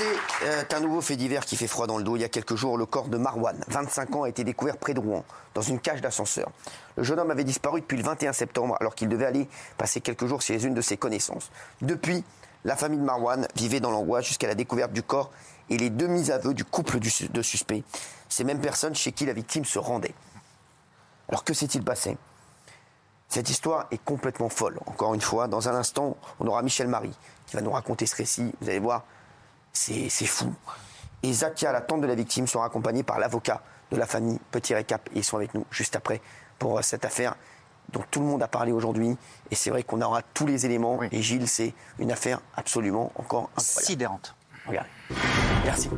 C'est euh, un nouveau fait divers qui fait froid dans le dos. Il y a quelques jours, le corps de Marwan, 25 ans, a été découvert près de Rouen, dans une cage d'ascenseur. Le jeune homme avait disparu depuis le 21 septembre, alors qu'il devait aller passer quelques jours chez une de ses connaissances. Depuis, la famille de Marwan vivait dans l'angoisse jusqu'à la découverte du corps et les demi-aveux du couple de suspects. Ces mêmes personnes chez qui la victime se rendait. Alors que s'est-il passé? Cette histoire est complètement folle. Encore une fois, dans un instant, on aura Michel Marie qui va nous raconter ce récit. Vous allez voir, c'est fou. Et Zakia, la tante de la victime, sera accompagnée par l'avocat de la famille. Petit récap, et ils sont avec nous juste après pour euh, cette affaire dont tout le monde a parlé aujourd'hui. Et c'est vrai qu'on aura tous les éléments. Et Gilles, c'est une affaire absolument encore incroyable. Sidérante. Regardez. Merci.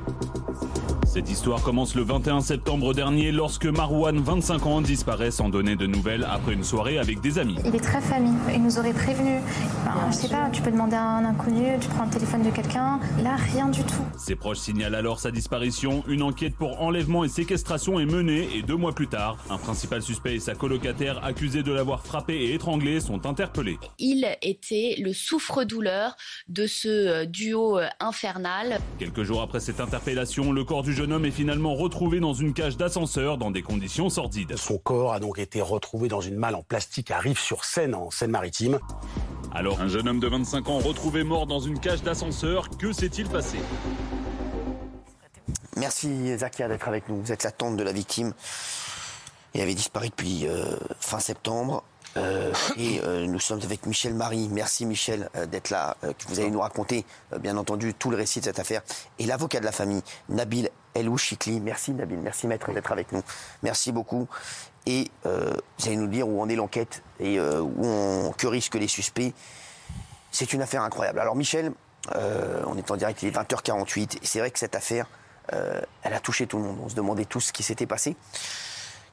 Cette histoire commence le 21 septembre dernier lorsque Marwan, 25 ans, disparaît sans donner de nouvelles après une soirée avec des amis. Il est très famille. Il nous aurait prévenu. Ben, je sais pas, tu peux demander à un inconnu, tu prends le téléphone de quelqu'un. Là, rien du tout. Ses proches signalent alors sa disparition. Une enquête pour enlèvement et séquestration est menée et deux mois plus tard, un principal suspect et sa colocataire accusés de l'avoir frappé et étranglé sont interpellés. Il était le souffre-douleur de ce euh, duo euh, infernal. Quelques jours après cette interpellation, le corps du jeune jeune homme est finalement retrouvé dans une cage d'ascenseur dans des conditions sordides. Son corps a donc été retrouvé dans une malle en plastique à Rive-sur-Seine, en Seine-Maritime. Alors, un jeune homme de 25 ans retrouvé mort dans une cage d'ascenseur, que s'est-il passé? Merci Zakia d'être avec nous. Vous êtes la tante de la victime. Il avait disparu depuis euh, fin septembre. Euh, et euh, nous sommes avec Michel Marie. Merci Michel euh, d'être là, que vous allez nous raconter, bien entendu, tout le récit de cette affaire. Et l'avocat de la famille, Nabil Elou Chikli. Merci Nabil, merci maître d'être avec nous. Merci beaucoup. Et vous allez nous dire où en est l'enquête et où on, que risquent les suspects. C'est une affaire incroyable. Alors Michel, on est en direct, il est 20h48. Et c'est vrai que cette affaire, elle a touché tout le monde. On se demandait tous ce qui s'était passé.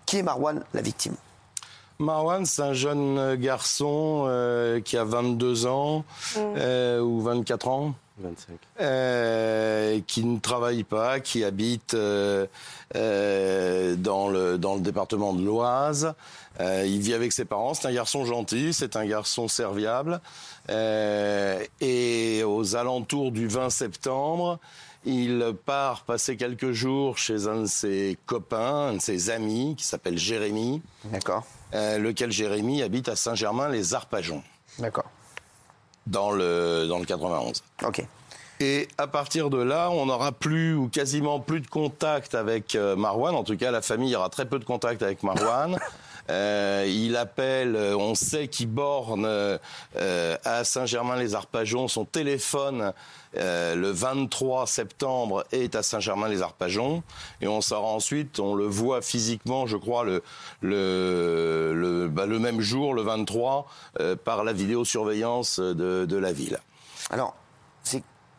Qui est Marwan, la victime? Marwan, c'est un jeune garçon euh, qui a 22 ans mm. euh, ou 24 ans. 25. Euh, qui ne travaille pas, qui habite dans, le, dans le département de l'Oise. il vit avec ses parents. C'est un garçon gentil, c'est un garçon serviable. et aux alentours du 20 septembre, il part passer quelques jours chez un de ses copains, un de ses amis, qui s'appelle Jérémy. D'accord. Euh, lequel Jérémy habite à Saint-Germain-les-Arpajons. D'accord. Dans le, dans le 91. Ok. Et à partir de là, on n'aura plus ou quasiment plus de contact avec euh, Marwan. En tout cas, la famille aura très peu de contact avec Marwan. Euh, il appelle, euh, on sait qu'il borne euh, à Saint-Germain-les-Arpajons. Son téléphone le 23 septembre est à Saint-Germain-les-Arpajons. Et on ensuite, on le voit physiquement, je crois, le, bah, même jour, le 23, par la vidéosurveillance de, de la ville. Alors,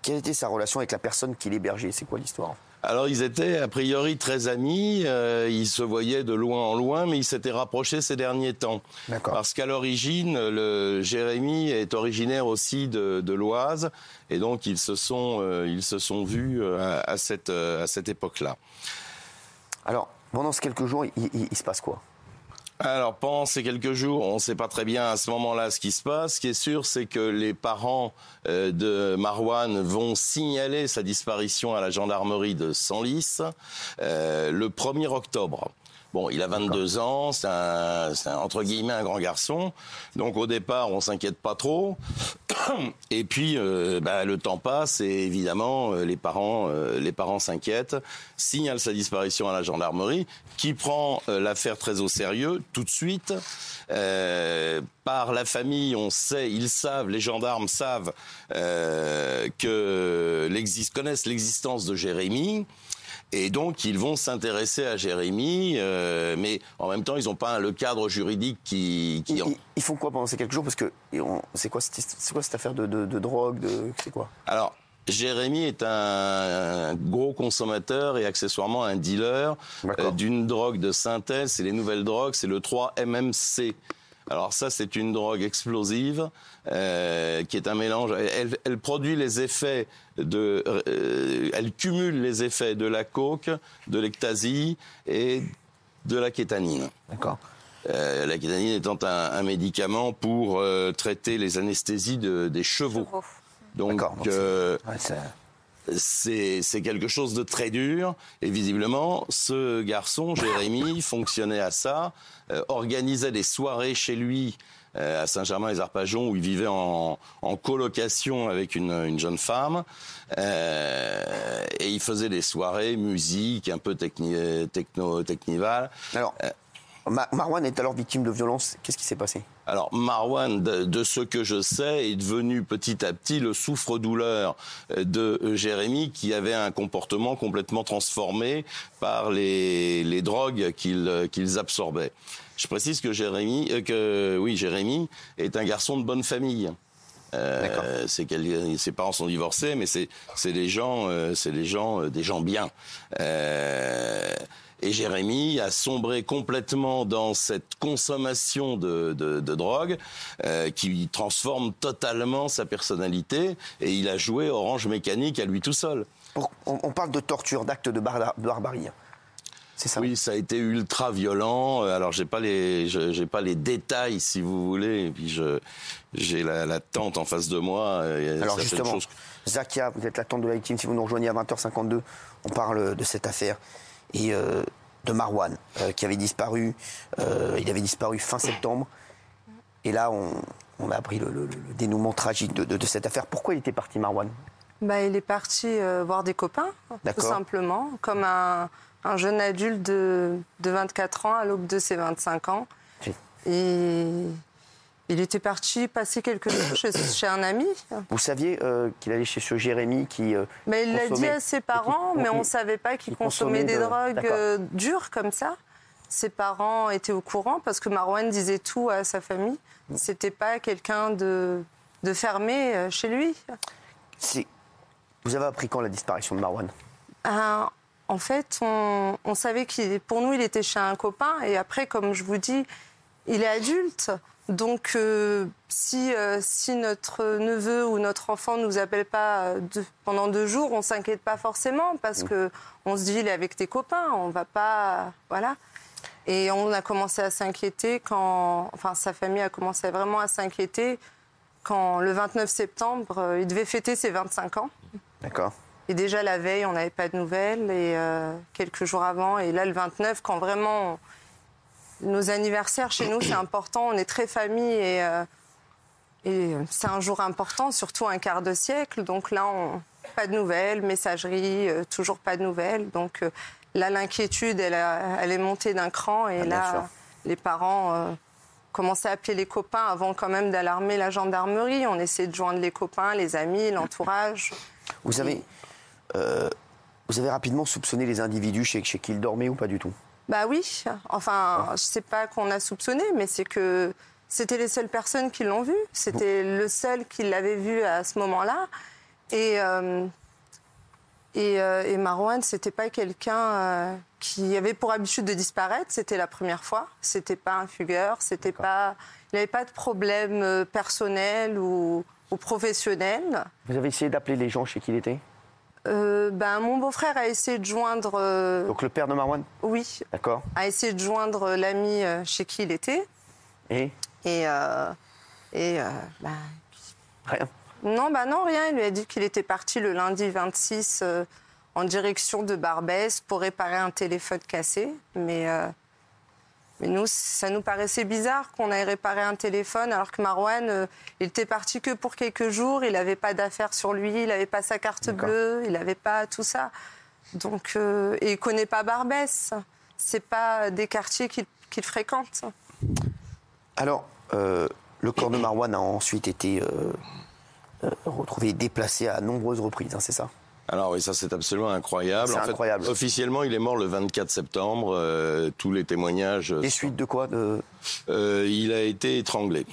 quelle était sa relation avec la personne qui l'hébergeait? C'est quoi l'histoire? Alors ils étaient a priori très amis, euh, ils se voyaient de loin en loin, mais ils s'étaient rapprochés ces derniers temps. Parce qu'à l'origine, le Jérémy est originaire aussi de, l'Oise, et donc ils se sont, euh, ils se sont vus euh, à, cette, à cette époque-là. Alors, pendant ces quelques jours, il se passe quoi? Alors pendant ces quelques jours, on ne sait pas très bien à ce moment-là ce qui se passe. Ce qui est sûr, c'est que les parents euh, de Marwan vont signaler sa disparition à la gendarmerie de Senlis euh, le 1er octobre. Bon, il a 22 ans, c'est un, entre guillemets un grand garçon. Donc au départ, on s'inquiète pas trop. Et puis, euh, bah, le temps passe et évidemment, euh, les parents, euh, les parents s'inquiètent, signalent sa disparition à la gendarmerie, qui prend l'affaire très au sérieux tout de suite. par la famille, on sait, ils savent, les gendarmes savent que connaissent l'existence de Jérémy. Et donc, ils vont s'intéresser à Jérémy, euh, mais en même temps, ils n'ont pas le cadre juridique qui... qui ils, font quoi pendant ces quelques jours? Parce que c'est quoi, quoi, cette affaire de, de, drogue de, C'est quoi? Alors, Jérémy est un, gros consommateur et accessoirement un dealer euh, d'une drogue de synthèse. C'est les nouvelles drogues, c'est le 3-MMC. Alors ça, c'est une drogue explosive euh, qui est un mélange. Elle, produit les effets de, euh, elle cumule les effets de la coke, de l'ectasie et de la kétanine. D'accord. Euh, la kétanine étant un, médicament pour traiter les anesthésies de, des chevaux. Donc, c'est quelque chose de très dur. Et visiblement, ce garçon, Jérémy, fonctionnait à ça, euh, organisait des soirées chez lui euh, à Saint-Germain-les-Arpajons où il vivait en, colocation avec une, jeune femme. Euh, et il faisait des soirées, musique, un peu techno, technival. Alors, Marwan est alors victime de violence. Qu'est-ce qui s'est passé? Alors Marwan, de, ce que je sais, est devenu petit à petit le souffre-douleur euh, de Jérémy, qui avait un comportement complètement transformé par les, drogues qu'ils absorbaient. Je précise que Jérémy, euh, que oui, Jérémy est un garçon de bonne famille. Euh, c'est ses parents sont divorcés, mais c'est des gens, c'est des gens, des gens bien. Et Jérémy a sombré complètement dans cette consommation de, de, de drogue euh, qui transforme totalement sa personnalité. Et il a joué Orange Mécanique à lui tout seul. On, parle de torture, d'actes de, barbarie. C'est Ça. Oui, ça a été ultra violent. Euh, alors j'ai pas les, j'ai pas les détails si vous voulez. Et puis je, j'ai la, la, tante en face de moi. Alors justement, Zakia, vous êtes la tante de la victime. Si vous nous rejoignez à 20h52, on parle de cette affaire et euh, de Marwan, euh, qui avait disparu. Euh, il avait disparu fin septembre. Et là, on, a appris le, dénouement tragique de, cette affaire. Pourquoi il était parti, Marwan? Bah, Il est parti voir des copains, tout simplement, comme un, jeune adulte de, de, 24 ans à l'aube de ses 25 ans. Et il était parti passer quelques jours chez, un ami. Vous saviez euh, qu'il allait chez ce Jérémy qui. Euh, mais il l'a dit à ses parents, mais on ne savait pas qu'il consommait, des drogues euh, dures comme ça. Ses parents étaient au courant parce que Marwan disait tout à sa famille. C'était pas quelqu'un de, de fermé chez lui. Vous avez appris quand la disparition de Marwan? En fait, on, on savait qu'il, pour nous, il était chez un copain. Et après, comme je vous dis, il est adulte. Donc, euh, si, euh, si notre neveu ou notre enfant ne nous appelle pas euh, pendant deux jours, on s'inquiète pas forcément parce que on se dit il est avec tes copains, on va pas, voilà. Et on a commencé à s'inquiéter quand, enfin, sa famille a commencé vraiment à s'inquiéter quand le 29 septembre, il devait fêter ses 25 ans. D'accord. Et déjà la veille, on n'avait pas de nouvelles et quelques jours avant, et là le 29, quand vraiment nos anniversaires chez nous, c'est important. On est très famille et, euh, et c'est un jour important, surtout un quart de siècle. Donc là, on, pas de nouvelles, messagerie, euh, toujours pas de nouvelles. Donc euh, là, l'inquiétude, elle, elle, est montée d'un cran et ah, là, les parents commençaient à appeler les copains avant quand même d'alarmer la gendarmerie. On essayait de joindre les copains, les amis, l'entourage. Vous avez, vous avez rapidement soupçonné les individus chez, chez qui ils dormaient ou pas du tout? Bah oui. Enfin, je sais pas qu'on a soupçonné, mais c'est que c'était les seules personnes qui l'ont vu. C'était le seul qui l'avait vu à ce moment-là. Et, euh, et, euh, et, Marwan, c'était pas quelqu'un euh, qui avait pour habitude de disparaître. C'était la première fois. C'était pas un fugueur. C'était pas. Il n'avait pas de problème personnel ou, ou professionnel. Vous avez essayé d'appeler les gens chez qui il était? Euh, ben, Mon beau-frère a essayé de joindre. Euh, Donc le père de Marwan Oui. D'accord. A essayé de joindre l'ami euh, chez qui il était. Et Et. et ben, Rien. Non, bah non, rien. Il lui a dit qu'il était parti le lundi 26 en direction de Barbès pour réparer un téléphone cassé. Mais mais nous, ça nous paraissait bizarre qu'on ait réparé un téléphone alors que Marwan, euh, il était parti que pour quelques jours, il n'avait pas d'affaires sur lui, il n'avait pas sa carte bleue, il n'avait pas tout ça. Donc, euh, et il connaît pas Barbès. C'est pas des quartiers qu'il fréquente. Alors, euh, le corps de Marwan a ensuite été retrouvé déplacé à nombreuses reprises, hein, c'est ça? Alors oui, ça c'est absolument incroyable. En incroyable. officiellement, il est mort le 24 septembre. Euh, tous les témoignages. Les suites de quoi de... Euh, il a été étranglé.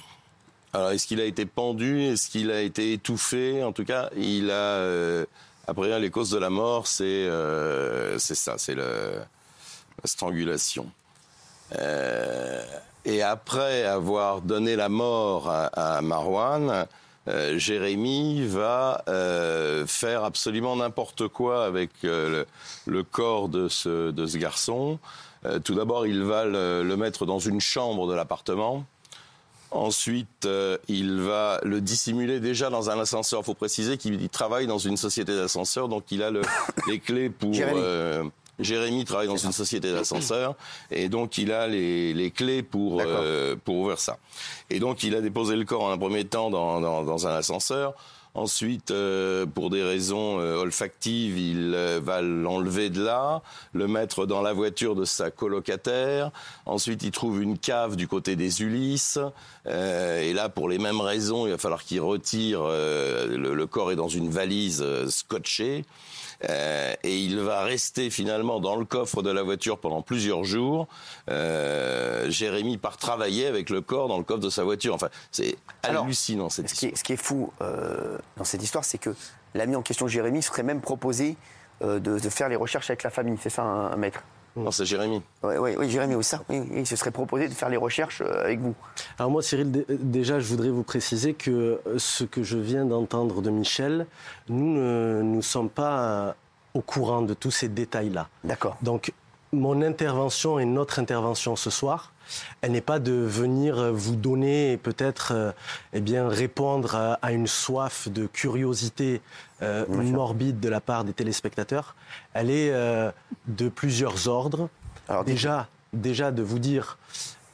Alors est-ce qu'il a été pendu? Est-ce qu'il a été étouffé? En tout cas, il a. Euh, après, les causes de la mort, c'est c'est ça, c'est la strangulation. et après avoir donné la mort à, à Marwan, euh, Jérémy va euh, faire absolument n'importe quoi avec euh, le, corps de ce, de ce garçon. tout d'abord, il va le, mettre dans une chambre de l'appartement. Ensuite, il va le dissimuler déjà dans un ascenseur. Il faut préciser qu'il travaille dans une société d'ascenseurs, donc il a le, les clés pour... Jérémy. travaille dans une société d'ascenseurs et donc il a les, les clés pour euh, pour ouvrir ça. Et donc il a déposé le corps en un premier temps dans, dans, dans un ascenseur. Ensuite, euh, pour des raisons euh, olfactives, il euh, va l'enlever de là, le mettre dans la voiture de sa colocataire. Ensuite, il trouve une cave du côté des Ulysses. Euh, et là, pour les mêmes raisons, il va falloir qu'il retire. euh, le, le corps est dans une valise scotchée. Euh, et il va rester finalement dans le coffre de la voiture pendant plusieurs jours. Euh, Jérémy part travailler avec le corps dans le coffre de sa voiture. Enfin, c'est Alors, hallucinant cette Ce qui, histoire. est, ce qui est fou euh, dans cette histoire, c'est que l'ami en question, Jérémy, serait même proposé de, de faire les recherches avec la famille. C'est ça, un, un maître Non, c'est Jérémy. Oui, oui, oui, Jérémy, oui, ça. Oui, il se serait proposé de faire les recherches euh, avec vous. Alors moi, Cyril, dé- déjà, je voudrais vous préciser que euh, ce que je viens d'entendre de Michel, nous ne nous sommes pas euh, au courant de tous ces détails-là. D'accord. Donc, mon intervention et notre intervention ce soir, elle n'est pas de venir euh, vous donner et peut-être euh, eh bien, répondre à, à une soif de curiosité euh, morbide de la part des téléspectateurs. Elle est euh, de plusieurs ordres. Alors, déjà, déjà de vous dire,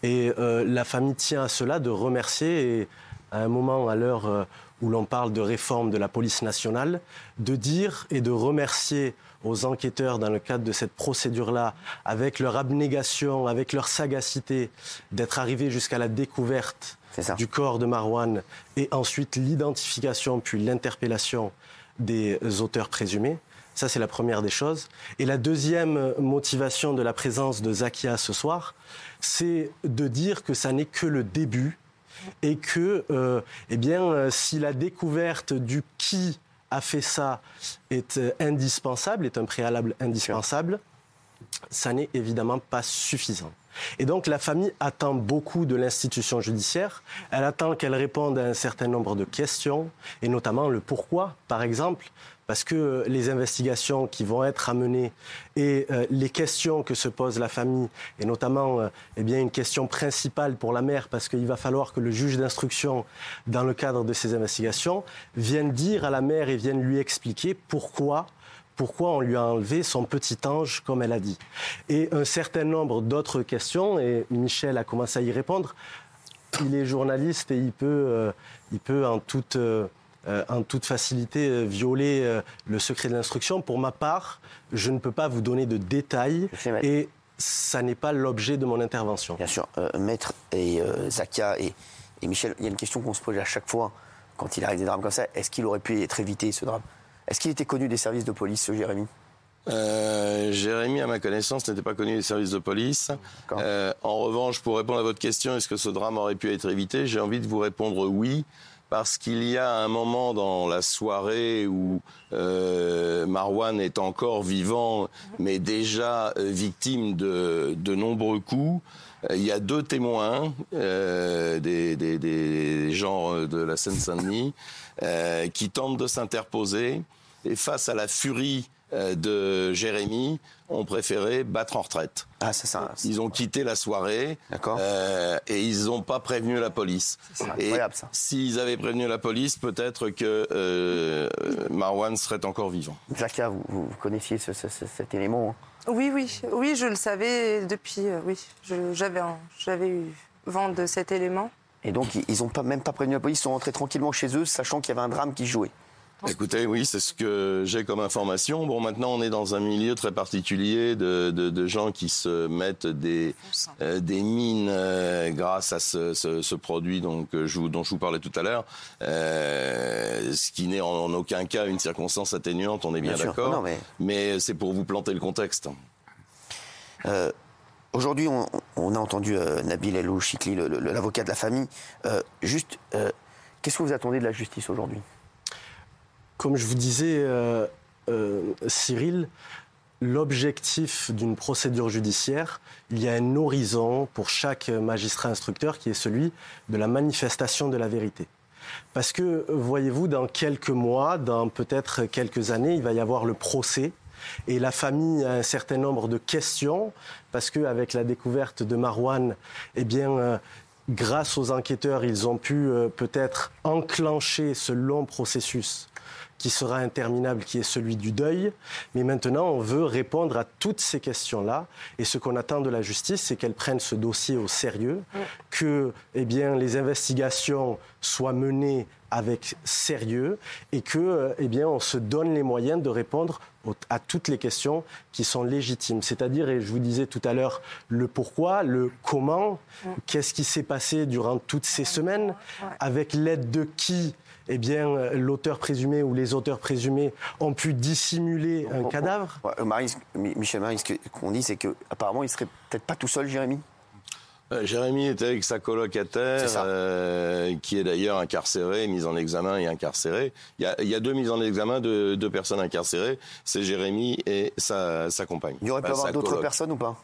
et la famille tient à cela, de remercier, et à un moment, à l'heure où l'on parle de réforme de la police nationale, de dire et de remercier aux enquêteurs dans le cadre de cette procédure-là, avec leur abnégation, avec leur sagacité, d'être arrivés jusqu'à la découverte du corps de Marwan et ensuite l'identification puis l'interpellation des auteurs présumés. Ça, c'est la première des choses. Et la deuxième motivation de la présence de Zakia ce soir, c'est de dire que ça n'est que le début et que, euh, eh bien, euh, si la découverte du qui a fait ça est euh, indispensable, est un préalable indispensable, ça n'est évidemment pas suffisant. Et donc la famille attend beaucoup de l'institution judiciaire. Elle attend qu'elle réponde à un certain nombre de questions, et notamment le pourquoi, par exemple, parce que euh, les investigations qui vont être amenées et euh, les questions que se pose la famille, et notamment euh, eh bien, une question principale pour la mère, parce qu'il va falloir que le juge d'instruction, dans le cadre de ces investigations, vienne dire à la mère et vienne lui expliquer pourquoi pourquoi on lui a enlevé son petit ange, comme elle a dit. Et un certain nombre d'autres questions, et Michel a commencé à y répondre. Il est journaliste et il peut, euh, il peut en, toute, euh, en toute facilité euh, violer euh, le secret de l'instruction. Pour ma part, je ne peux pas vous donner de détails et ça n'est pas l'objet de mon intervention. Bien sûr, euh, Maître et euh, Zakia et, et Michel, il y a une question qu'on se pose à chaque fois quand il arrive des drames comme ça. Est-ce qu'il aurait pu être évité, ce drame? Est-ce qu'il était connu des services de police, ce Jérémy? Euh, Jérémy, à ma connaissance, n'était pas connu des services de police. Euh, en revanche, pour répondre à votre question, est-ce que ce drame aurait pu être évité? J'ai envie de vous répondre oui, parce qu'il y a un moment dans la soirée où euh, Marwan est encore vivant, mais déjà euh, victime de, nombreux coups. Euh, Il y a deux témoins, des, gens de la Seine-Saint-Denis, qui tentent de s'interposer. Et face à la furie de Jérémy, ont préféré battre en retraite. Ah, c'est ça. c'est- Ils ont quitté la soirée D'accord. euh, et ils n'ont pas prévenu la police. C'est Et incroyable, ça. s'ils avaient prévenu la police, peut-être que euh, Marwan serait encore vivant. Zakia, vous, vous connaissiez ce- ce- ce- cet élément hein? Oui, oui, oui, je le savais depuis. euh, oui, Je- j'avais un- j'avais eu vent de cet élément. Et donc, ils- n'ont pas, même pas prévenu la police, ils sont rentrés tranquillement chez eux, sachant qu'il y avait un drame qui jouait. Écoutez, oui, c'est ce que j'ai comme information. Bon, maintenant, on est dans un milieu très particulier de, de- de gens qui se mettent des, euh, des mines euh, grâce à ce, ce- ce produit donc, euh, je vous- dont je vous parlais tout à l'heure, euh, ce qui n'est en, en aucun cas une circonstance atténuante, on est bien, d'accord. Mais- mais c'est pour vous planter le contexte. Aujourd'hui, on, on a entendu euh, Nabil El Chikli, l'avocat de la famille. Euh, juste, euh, qu'est-ce que vous attendez de la justice aujourd'hui? Comme je vous disais, euh, euh, Cyril, l'objectif d'une procédure judiciaire, il y a un horizon pour chaque magistrat instructeur qui est celui de la manifestation de la vérité. Parce que, voyez-vous, dans quelques mois, dans peut-être quelques années, il va y avoir le procès. Et la famille a un certain nombre de questions, parce qu'avec la découverte de Marwan, eh bien, euh, grâce aux enquêteurs, ils ont pu peut-être enclencher ce long processus qui sera interminable, qui est celui du deuil. Mais maintenant, on veut répondre à toutes ces questions-là. Et ce qu'on attend de la justice, c'est qu'elle prenne ce dossier au sérieux, que eh bien, les investigations soient menées avec sérieux et que, eh bien, on se donne les moyens de répondre à toutes les questions qui sont légitimes. C'est-à-dire, et je vous disais tout à l'heure, le pourquoi, le comment, qu'est-ce qui s'est passé durant toutes ces semaines, avec l'aide de qui eh bien, euh, l'auteur présumé ou les auteurs présumés ont pu dissimuler un cadavre euh, Michel Marie, ce qu'on dit, c'est qu'apparemment, il serait peut-être pas tout seul, Jérémy. Euh, Jérémy était avec sa colocataire, qui est d'ailleurs incarcérée, mise en examen et incarcérée. Il y a, deux mises en examen de deux personnes incarcérées, c'est Jérémy et sa, compagne. Il y aurait pu avoir d'autres personnes ou pas?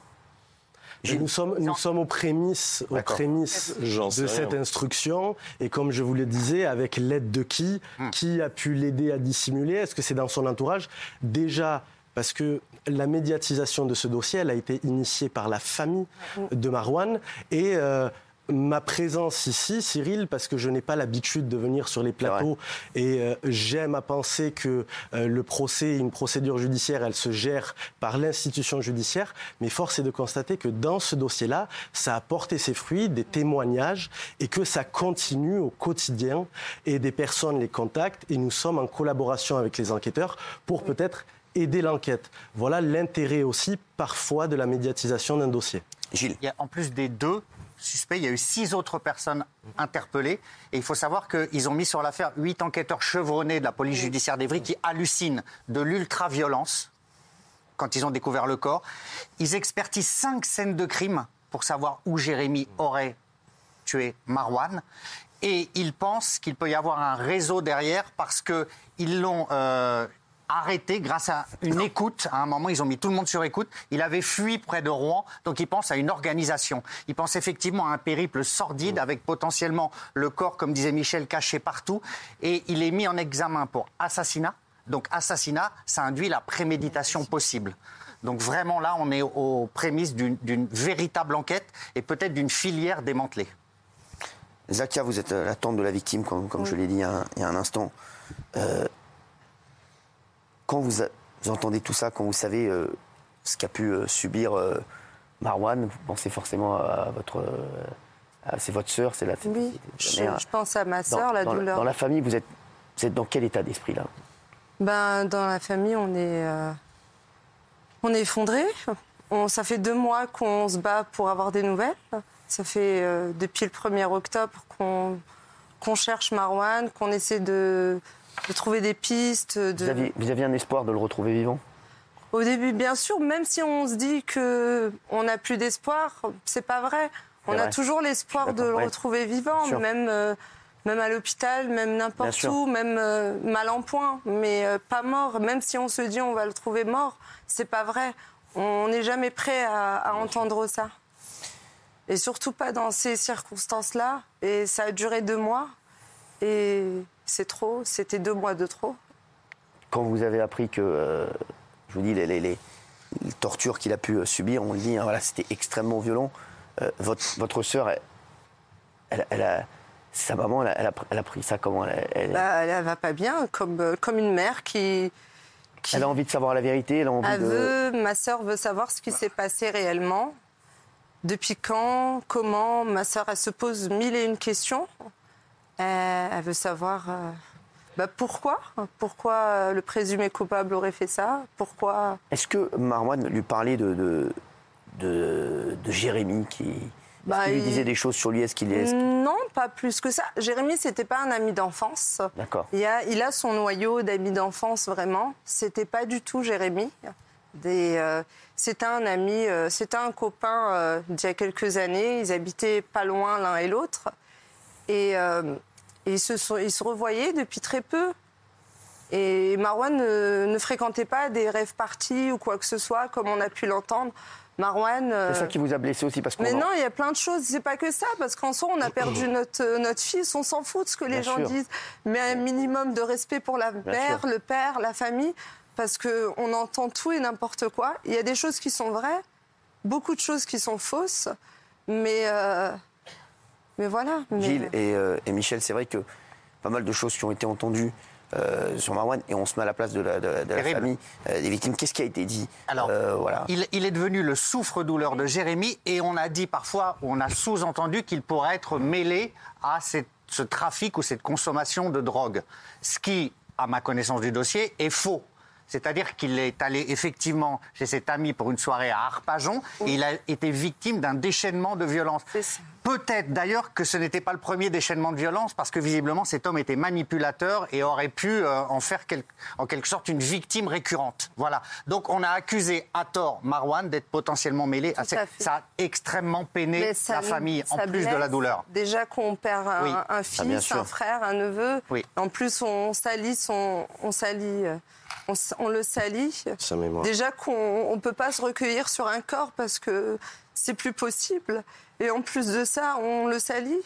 Nous sommes, nous sommes aux prémices, aux prémices de cette instruction. Et comme je vous le disais, avec l'aide de qui hmm. Qui a pu l'aider à dissimuler? Est-ce que c'est dans son entourage? Déjà, parce que la médiatisation de ce dossier, elle a été initiée par la famille de Marouane. Et euh, ma présence ici, Cyril, parce que je n'ai pas l'habitude de venir sur les plateaux et euh, j'aime à penser que euh, le procès, une procédure judiciaire, elle se gère par l'institution judiciaire, mais force est de constater que dans ce dossier-là, ça a porté ses fruits, des témoignages et que ça continue au quotidien et des personnes les contactent et nous sommes en collaboration avec les enquêteurs pour peut-être aider l'enquête. Voilà l'intérêt aussi parfois de la médiatisation d'un dossier. Gilles. Il y a, en plus des deux, suspects. Il y a eu six autres personnes interpellées. Et il faut savoir qu'ils ont mis sur l'affaire huit enquêteurs chevronnés de la police judiciaire d'Evry qui hallucinent de l'ultra-violence quand ils ont découvert le corps. Ils expertisent cinq scènes de crime pour savoir où Jérémy aurait tué Marwan. Et ils pensent qu'il peut y avoir un réseau derrière parce qu'ils l'ont euh, arrêté grâce à une écoute. À un moment, ils ont mis tout le monde sur écoute. Il avait fui près de Rouen, donc il pense à une organisation. Il pense effectivement à un périple sordide avec potentiellement le corps, comme disait Michel, caché partout. Et il est mis en examen pour assassinat. Donc assassinat, ça induit la préméditation possible. Donc vraiment là, on est aux prémices d'une véritable enquête et peut-être d'une filière démantelée. Zakia, vous êtes la tante de la victime, comme, je l'ai dit il y, a un, instant. Euh, quand vous, entendez tout ça, quand vous savez euh, ce qu'a pu euh, subir euh, Marwan, vous pensez forcément à votre. c'est votre sœur, c'est la. Oui, je, pense à ma sœur, la douleur. Dans la famille, vous êtes, vous êtes dans quel état d'esprit là? Ben, Dans la famille, on est. on est effondré. On, ça fait deux mois qu'on se bat pour avoir des nouvelles. Ça fait depuis le 1er octobre qu'on cherche Marwan, qu'on essaie de, de trouver des pistes. De... Vous, aviez, un espoir de le retrouver vivant Au début, bien sûr, même si on se dit que on n'a plus d'espoir, c'est pas vrai. On a toujours l'espoir de le retrouver vivant, même, euh, même à l'hôpital, même n'importe où, même euh, mal en point, mais euh, pas mort. Même si on se dit on va le trouver mort, c'est pas vrai. On n'est jamais prêt à, à entendre ça. Et surtout pas dans ces circonstances-là. Et ça a duré deux mois. Et c'est trop, c'était deux mois de trop. Quand vous avez appris que, euh, je vous dis, les, tortures qu'il a pu euh, subir, on le dit, hein, voilà, c'était extrêmement violent. Euh, votre, votre sœur, elle, a, sa maman, elle a, elle a, pris ça comment Elle, bah, elle, va pas bien, comme, comme une mère qui, Elle a envie de savoir la vérité, elle a envie veut, ma sœur veut savoir ce qui s'est passé réellement. Depuis quand Comment Ma sœur, elle se pose mille et une questions. Euh, elle veut savoir euh, bah, pourquoi? Pourquoi euh, le présumé coupable aurait fait ça? Pourquoi? Est-ce que Marwan lui parlait de, de, de, Jérémy qui. Bah, lui disait des choses sur lui? Est-ce qu'il est, Non, pas plus que ça. Jérémy, c'était pas un ami d'enfance. D'accord. Il, a, il a son noyau d'amis d'enfance, vraiment. C'était pas du tout Jérémy. c'était un ami, c'était un copain d'il y a quelques années. Ils habitaient pas loin l'un et l'autre. Et ils se, se revoyaient depuis très peu. Et Marwan ne, fréquentait pas des rêves partis ou quoi que ce soit, comme on a pu l'entendre. Marwan. Euh, c'est ça qui vous a blessé aussi parce Mais non, il y a plein de choses. C'est pas que ça, parce qu'en soi, on a perdu notre, euh, notre fils. On s'en fout de ce que les gens disent. Mais un minimum de respect pour la mère, le père, la famille, parce qu'on entend tout et n'importe quoi. Il y a des choses qui sont vraies, beaucoup de choses qui sont fausses. Mais. Euh, mais voilà. mais- Gilles et, euh, et Michel, c'est vrai que pas mal de choses qui ont été entendues euh, sur Marwan et on se met à la place de la, de la- de la Terrible. famille euh, des victimes. Qu'est-ce qui a été dit Alors, Euh, voilà. il, il est devenu le souffre-douleur de Jérémy et on a dit parfois, on a sous-entendu qu'il pourrait être mêlé à cette- ce trafic ou cette consommation de drogue. Ce qui, à ma connaissance du dossier, est faux. C'est-à-dire qu'il est allé effectivement chez cet ami pour une soirée à Arpajon et il a été victime d'un déchaînement de violence. Peut-être d'ailleurs que ce n'était pas le premier déchaînement de violence parce que visiblement cet homme était manipulateur et aurait pu euh, en faire quel- en quelque sorte une victime récurrente. Voilà. Donc on a accusé à tort Marwan d'être potentiellement mêlé à Tout cette- à. Ça a extrêmement peiné ça la famille en plus de la douleur. Déjà qu'on perd un, Oui. un Ah, fils, un frère, un neveu. Oui. En plus, on salit son, on salit, euh, on, le salit. Sa mémoire. Déjà qu'on ne peut pas se recueillir sur un corps parce que c'est plus possible. Et en plus de ça, on le salit.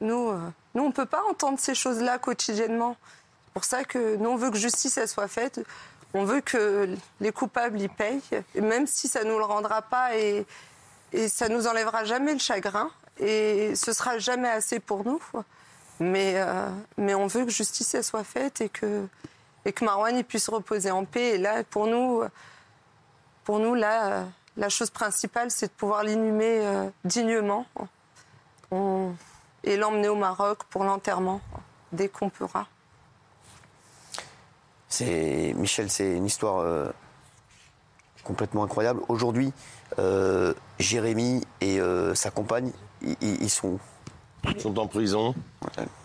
Nous, euh, nous on ne peut pas entendre ces choses-là quotidiennement. C'est pour ça que nous, on veut que justice elle soit faite. On veut que les coupables y payent. Et même si ça ne nous le rendra pas et, et ça nous enlèvera jamais le chagrin. Et ce sera jamais assez pour nous. Mais, euh, mais on veut que justice elle soit faite et que, et que Marwan il puisse reposer en paix. Et là, pour nous, pour nous là, la chose principale, c'est de pouvoir l'inhumer euh, dignement On- et l'emmener au Maroc pour l'enterrement dès qu'on pourra. C'est Michel, c'est une histoire euh, complètement incroyable. Aujourd'hui, euh, Jérémy et euh, sa compagne, ils, sont où Ils sont en prison.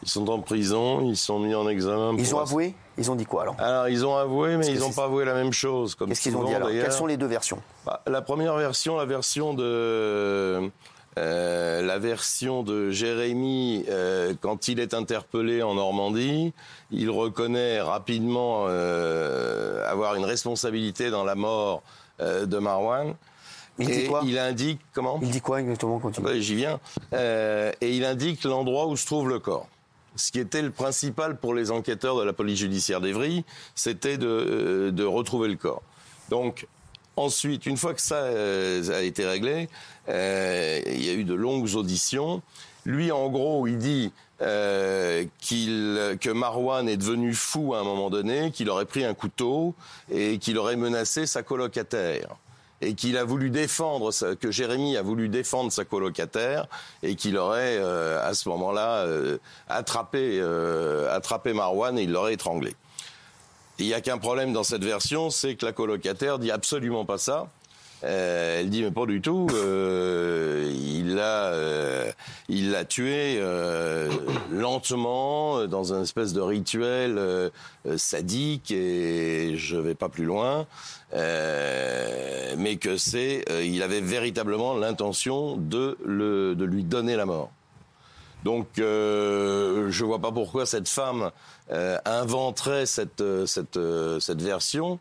Ils sont en prison, ils sont mis en examen. Ils ont avoué Ils ont dit quoi alors Alors, ils ont avoué, mais ils n'ont pas avoué la même chose. comme Qu'est-ce qu'ils ont souvent, dit alors d'ailleurs. Quelles sont les deux versions Bah, la première version, la version de euh, la version de Jérémy euh, quand il est interpellé en Normandie, il reconnaît rapidement euh, avoir une responsabilité dans la mort de Marwan. Il dit quoi il indique comment Il dit quoi exactement quand il Ouais, J'y viens. Et il indique l'endroit où se trouve le corps. Ce qui était le principal pour les enquêteurs de la police judiciaire d'Evry, c'était de, euh, retrouver le corps. Donc, ensuite, une fois que ça euh, a été réglé, euh, il y a eu de longues auditions. Lui, en gros, il dit que Marwan est devenu fou à un moment donné, qu'il aurait pris un couteau et qu'il aurait menacé sa colocataire et qu'il a voulu défendre, que Jérémy a voulu défendre sa colocataire et qu'il aurait euh, à ce moment-là euh, attrapé, euh, attrapé Marwan et il l'aurait étranglé. Il n'y a qu'un problème dans cette version, c'est que la colocataire dit absolument pas ça. Euh, elle dit mais pas du tout. euh, il l'a, euh, il l'a tué lentement dans un espèce de rituel sadique et je vais pas plus loin. Mais que c'est, il avait véritablement l'intention de lui donner la mort. Donc, euh, je vois pas pourquoi cette femme euh, inventerait cette euh, cette cette version.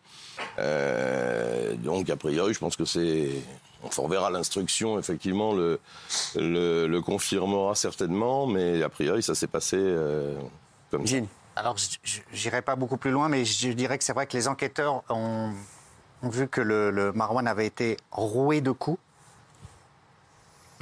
Euh, donc, a priori, je pense que c'est. Enfin, on verra l'instruction, effectivement, le, le le confirmera certainement, mais a priori, ça s'est passé euh, comme ça. Gilles Alors, j'irai pas beaucoup plus loin, mais je dirais que c'est vrai que les enquêteurs ont, ont vu que le, le Marwan avait été roué de coups,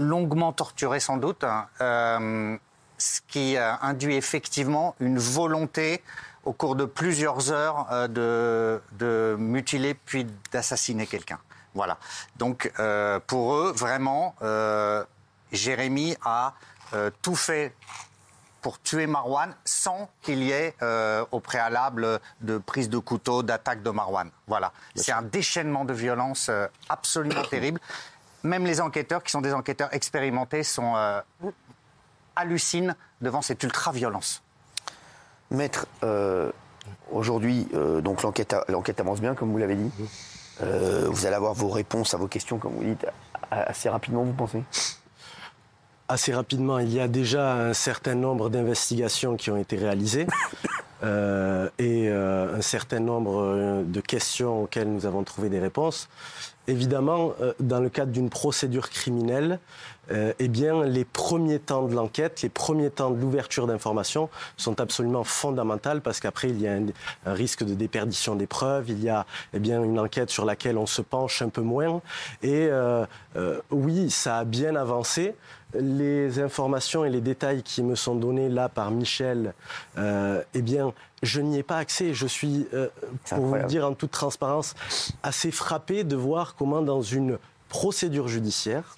longuement torturé sans doute, hein, euh, ce qui induit effectivement une volonté au cours de plusieurs heures euh, de, de mutiler puis d'assassiner quelqu'un. Voilà. Donc, euh, pour eux, vraiment, euh, Jérémy a euh, tout fait pour tuer Marwan sans qu'il y ait au préalable de prise de couteau, d'attaque de Marwan. Voilà. C'est un déchaînement de violence absolument terrible. Même les enquêteurs, qui sont des enquêteurs expérimentés, sont euh, hallucinent devant cette ultra-violence. Maître, euh, aujourd'hui, euh, donc l'enquête, avance bien, comme vous l'avez dit. Euh, vous allez avoir vos réponses à vos questions, comme vous dites, assez rapidement, vous pensez? Assez rapidement, il y a déjà un certain nombre d'investigations qui ont été réalisées euh, et euh, un certain nombre euh, de questions auxquelles nous avons trouvé des réponses. évidemment, euh, dans le cadre d'une procédure criminelle, euh, eh bien, les premiers temps de l'enquête, les premiers temps de l'ouverture d'informations sont absolument fondamentaux parce qu'après, il y a un, un, risque de déperdition des preuves, il y a eh bien, une enquête sur laquelle on se penche un peu moins. Et euh, oui, ça a bien avancé. Les informations et les détails qui me sont donnés là par Michel, euh, eh bien, je n'y ai pas accès. Je suis, euh, pour vous le dire en toute transparence, assez frappé de voir comment dans une procédure judiciaire,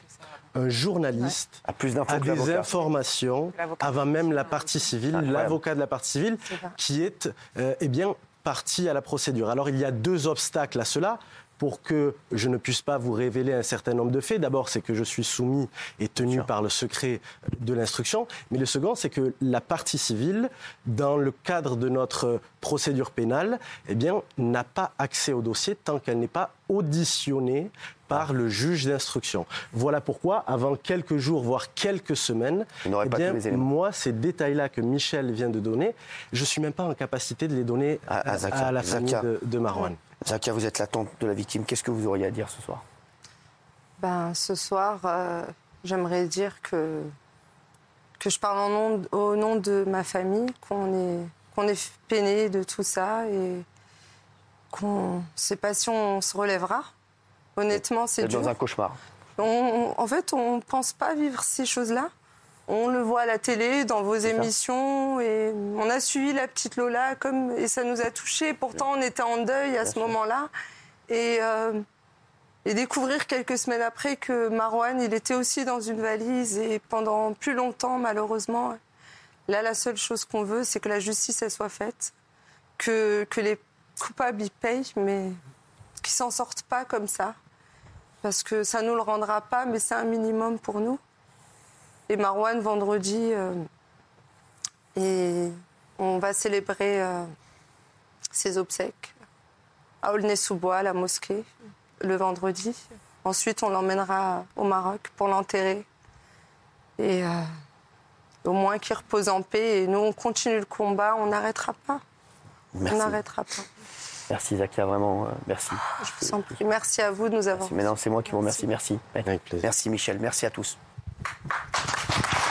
un journaliste a, plus a des informations avant même la partie civile, l'avocat de la partie civile, qui est euh, eh bien partie à la procédure. Alors il y a deux obstacles à cela pour que je ne puisse pas vous révéler un certain nombre de faits. D'abord, c'est que je suis soumis et tenu Sure. par le secret de l'instruction. Mais le second, c'est que la partie civile, dans le cadre de notre procédure pénale, eh bien, n'a pas accès au dossier tant qu'elle n'est pas auditionnée par le juge d'instruction. Voilà pourquoi, avant quelques jours, voire quelques semaines, eh bien, moi, ces détails-là que Michel vient de donner, je ne suis même pas en capacité de les donner à, à, Zaka, à la famille de, de Marwan. Zakia, vous êtes la tante de la victime. Qu'est-ce que vous auriez à dire ce soir? Ben, Ce soir, euh, j'aimerais dire que, que je parle nom, au nom de ma famille, qu'on est, qu'on est peiné de tout ça et qu'on ne sait pas si on se relèvera. Honnêtement, c'est dur. dans un cauchemar. On, on, en fait, on ne pense pas vivre ces choses-là. On le voit à la télé, dans vos émissions, et on a suivi la petite Lola comme et ça nous a touchés. Pourtant, on était en deuil à ce moment-là, et, euh, et, découvrir quelques semaines après que Marwan, il était aussi dans une valise et pendant plus longtemps, malheureusement. Là, la seule chose qu'on veut, c'est que la justice elle soit faite, que, que les coupables y payent, mais qu'ils s'en sortent pas comme ça, parce que ça nous le rendra pas, mais c'est un minimum pour nous et Marwan vendredi. Euh, et on va célébrer euh, ses obsèques à Aulnay-sous-Bois, à la mosquée, le vendredi. Ensuite, on l'emmènera au Maroc pour l'enterrer. Et euh, au moins qu'il repose en paix. Et nous, on continue le combat, on n'arrêtera pas. Merci. On n'arrêtera pas. Merci Zakia, vraiment, euh, merci. Je vous en prie. Merci à vous de nous avoir. Merci. Mais non, c'est moi qui vous remercie. Merci. Merci Michel, merci à tous. ハハハハ!